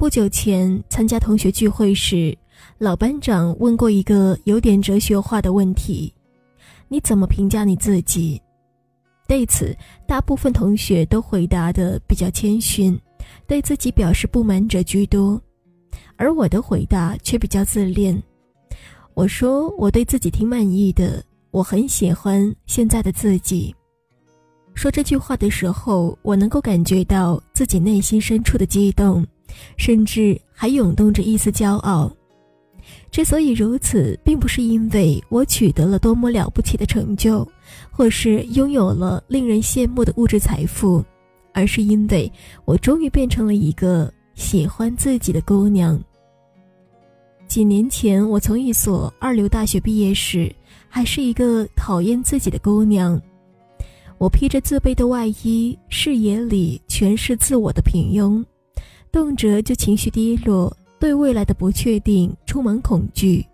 不久前参加同学聚会时，老班长问过一个有点哲学化的问题：“你怎么评价你自己？”对此，大部分同学都回答的比较谦逊，对自己表示不满者居多，而我的回答却比较自恋。我说我对自己挺满意的，我很喜欢现在的自己。说这句话的时候，我能够感觉到自己内心深处的激动。甚至还涌动着一丝骄傲。之所以如此，并不是因为我取得了多么了不起的成就，或是拥有了令人羡慕的物质财富，而是因为我终于变成了一个喜欢自己的姑娘。几年前，我从一所二流大学毕业时，还是一个讨厌自己的姑娘。我披着自卑的外衣，视野里全是自我的平庸。动辄就情绪低落，对未来的不确定充满恐惧，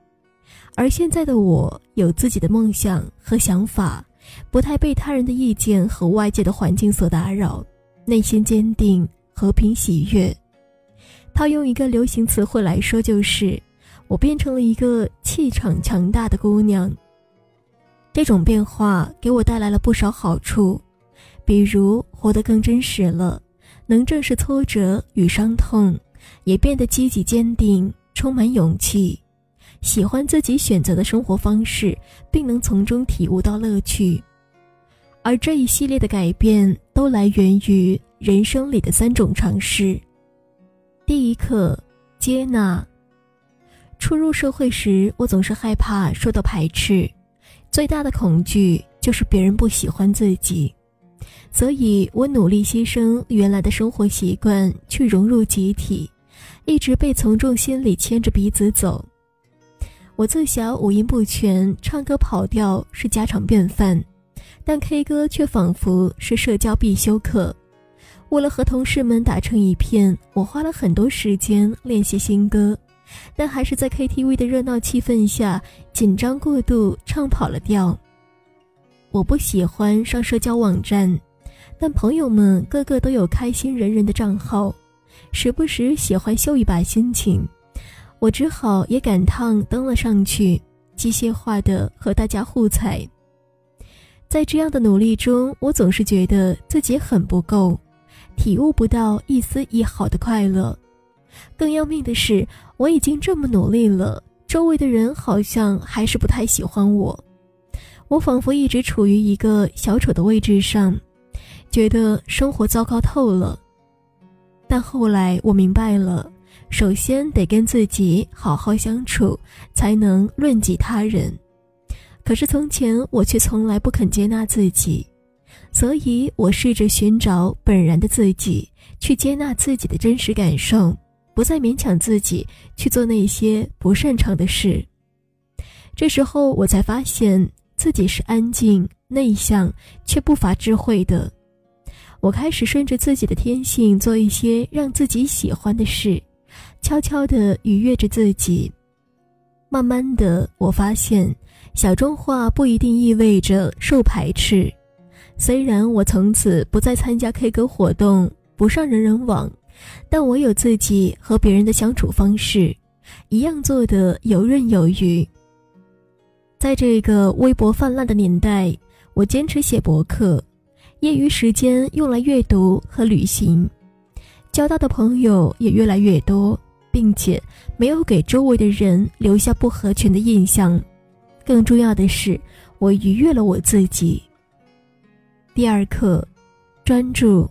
而现在的我有自己的梦想和想法，不太被他人的意见和外界的环境所打扰，内心坚定、和平、喜悦。套用一个流行词汇来说，就是我变成了一个气场强大的姑娘。这种变化给我带来了不少好处，比如活得更真实了。能正视挫折与伤痛，也变得积极坚定，充满勇气，喜欢自己选择的生活方式，并能从中体悟到乐趣。而这一系列的改变都来源于人生里的三种尝试。第一课，接纳。初入社会时，我总是害怕受到排斥，最大的恐惧就是别人不喜欢自己。所以我努力牺牲原来的生活习惯，去融入集体，一直被从众心理牵着鼻子走。我自小五音不全，唱歌跑调是家常便饭，但 K 歌却仿佛是社交必修课。为了和同事们打成一片，我花了很多时间练习新歌，但还是在 KTV 的热闹气氛下紧张过度，唱跑了调。我不喜欢上社交网站。但朋友们个个都有开心人人的账号，时不时喜欢秀一把心情，我只好也赶趟登了上去，机械化的和大家互踩。在这样的努力中，我总是觉得自己很不够，体悟不到一丝一毫的快乐。更要命的是，我已经这么努力了，周围的人好像还是不太喜欢我，我仿佛一直处于一个小丑的位置上。觉得生活糟糕透了，但后来我明白了，首先得跟自己好好相处，才能论及他人。可是从前我却从来不肯接纳自己，所以我试着寻找本然的自己，去接纳自己的真实感受，不再勉强自己去做那些不擅长的事。这时候我才发现自己是安静、内向却不乏智慧的。我开始顺着自己的天性做一些让自己喜欢的事，悄悄地愉悦着自己。慢慢的，我发现小众化不一定意味着受排斥。虽然我从此不再参加 K 歌活动，不上人人网，但我有自己和别人的相处方式，一样做得游刃有余。在这个微博泛滥的年代，我坚持写博客。业余时间用来阅读和旅行，交到的朋友也越来越多，并且没有给周围的人留下不合群的印象。更重要的是，我愉悦了我自己。第二课，专注。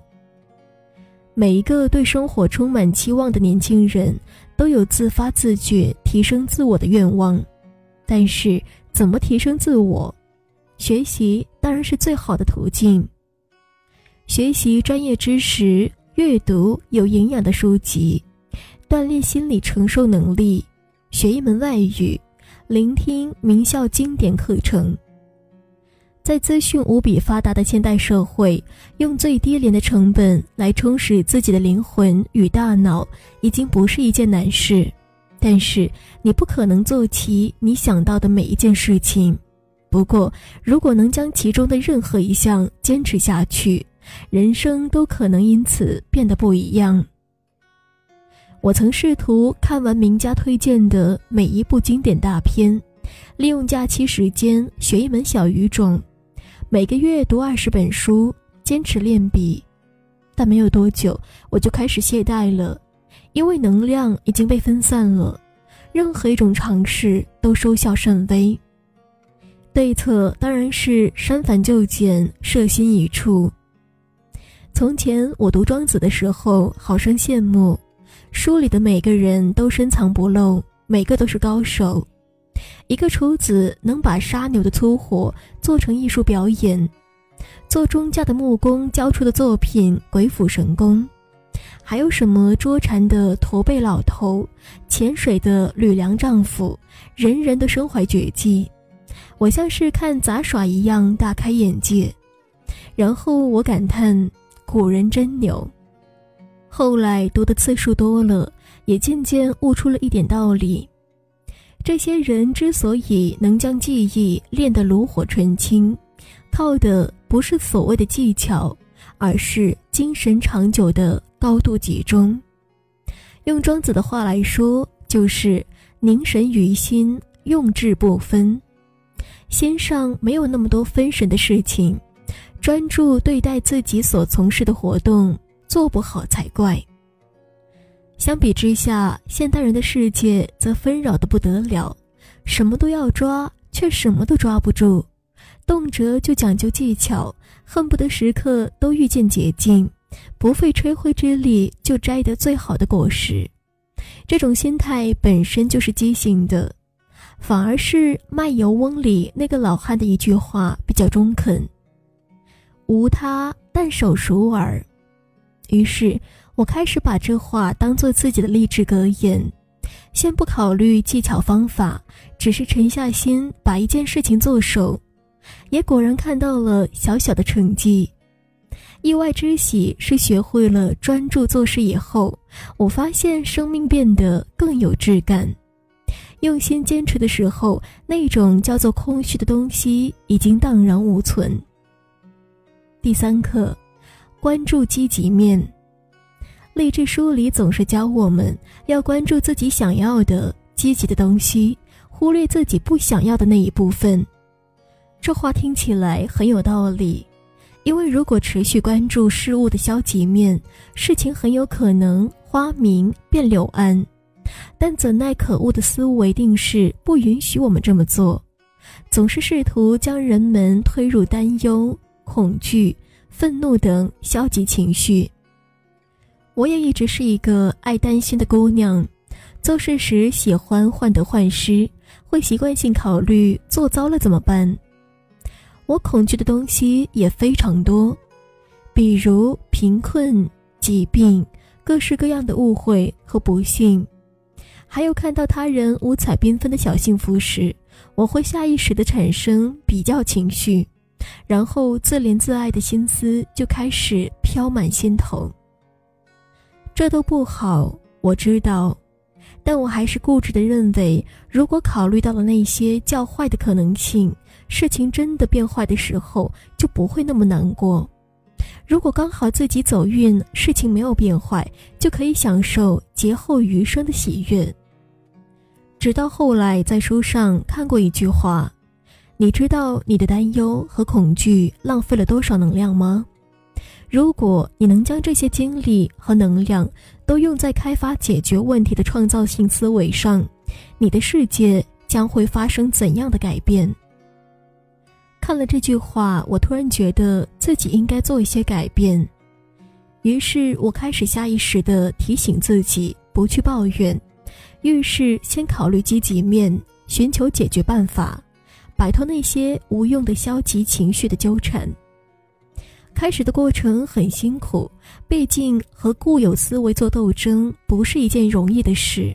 每一个对生活充满期望的年轻人，都有自发自觉提升自我的愿望，但是怎么提升自我？学习当然是最好的途径。学习专业知识，阅读有营养的书籍，锻炼心理承受能力，学一门外语，聆听名校经典课程。在资讯无比发达的现代社会，用最低廉的成本来充实自己的灵魂与大脑，已经不是一件难事。但是，你不可能做齐你想到的每一件事情。不过，如果能将其中的任何一项坚持下去，人生都可能因此变得不一样。我曾试图看完名家推荐的每一部经典大片，利用假期时间学一门小语种，每个月读二十本书，坚持练笔。但没有多久，我就开始懈怠了，因为能量已经被分散了，任何一种尝试都收效甚微。对策当然是删繁就简，设心一处。从前我读庄子的时候，好生羡慕，书里的每个人都深藏不露，每个都是高手。一个厨子能把杀牛的粗活做成艺术表演。做钟匠的木工教出的作品鬼斧神工，还有什么捉蝉的驼背老头，潜水的吕梁丈夫，人人都身怀绝技。我像是看杂耍一样大开眼界，然后我感叹古人真牛。后来读的次数多了，也渐渐悟出了一点道理：这些人之所以能将技艺练得炉火纯青，靠的。不是所谓的技巧，而是精神长久的高度集中。用庄子的话来说，就是凝神于心，用志不分。心上没有那么多分神的事情，专注对待自己所从事的活动，做不好才怪。相比之下，现代人的世界则纷扰的不得了，什么都要抓，却什么都抓不住。动辄就讲究技巧，恨不得时刻都遇见捷径，不费吹灰之力就摘得最好的果实。这种心态本身就是畸形的，反而是卖油翁里那个老汉的一句话比较中肯：“无他，但手熟耳。”于是我开始把这话当做自己的励志格言，先不考虑技巧方法，只是沉下心把一件事情做熟。也果然看到了小小的成绩，意外之喜是学会了专注做事以后，我发现生命变得更有质感。用心坚持的时候，那种叫做空虚的东西已经荡然无存。第三课，关注积极面。励志书里总是教我们要关注自己想要的积极的东西，忽略自己不想要的那一部分。这话听起来很有道理，因为如果持续关注事物的消极面，事情很有可能花明变柳暗。但怎奈可恶的思维定式不允许我们这么做，总是试图将人们推入担忧、恐惧、愤怒等消极情绪。我也一直是一个爱担心的姑娘，做事时喜欢患得患失，会习惯性考虑做糟了怎么办。我恐惧的东西也非常多，比如贫困、疾病、各式各样的误会和不幸，还有看到他人五彩缤纷的小幸福时，我会下意识地产生比较情绪，然后自怜自爱的心思就开始飘满心头。这都不好，我知道，但我还是固执地认为，如果考虑到了那些较坏的可能性。事情真的变坏的时候，就不会那么难过。如果刚好自己走运，事情没有变坏，就可以享受劫后余生的喜悦。直到后来在书上看过一句话：“你知道你的担忧和恐惧浪费了多少能量吗？如果你能将这些精力和能量都用在开发解决问题的创造性思维上，你的世界将会发生怎样的改变？”看了这句话，我突然觉得自己应该做一些改变，于是我开始下意识地提醒自己不去抱怨，遇事先考虑积极面，寻求解决办法，摆脱那些无用的消极情绪的纠缠。开始的过程很辛苦，毕竟和固有思维做斗争不是一件容易的事，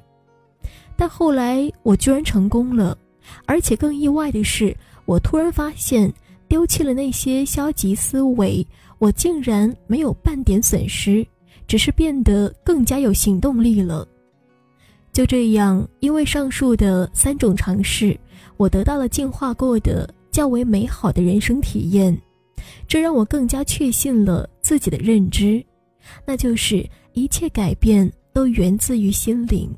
但后来我居然成功了，而且更意外的是。我突然发现，丢弃了那些消极思维，我竟然没有半点损失，只是变得更加有行动力了。就这样，因为上述的三种尝试，我得到了进化过的较为美好的人生体验，这让我更加确信了自己的认知，那就是一切改变都源自于心灵。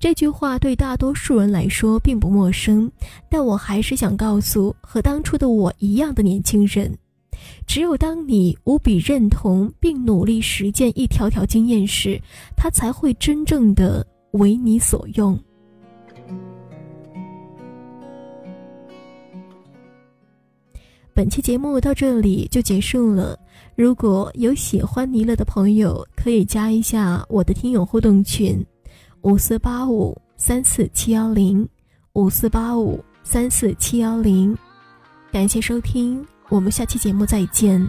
这句话对大多数人来说并不陌生，但我还是想告诉和当初的我一样的年轻人：只有当你无比认同并努力实践一条条经验时，它才会真正的为你所用。本期节目到这里就结束了。如果有喜欢尼乐的朋友，可以加一下我的听友互动群：五四八五三四七幺零五四八五三四七幺零。感谢收听，我们下期节目再见。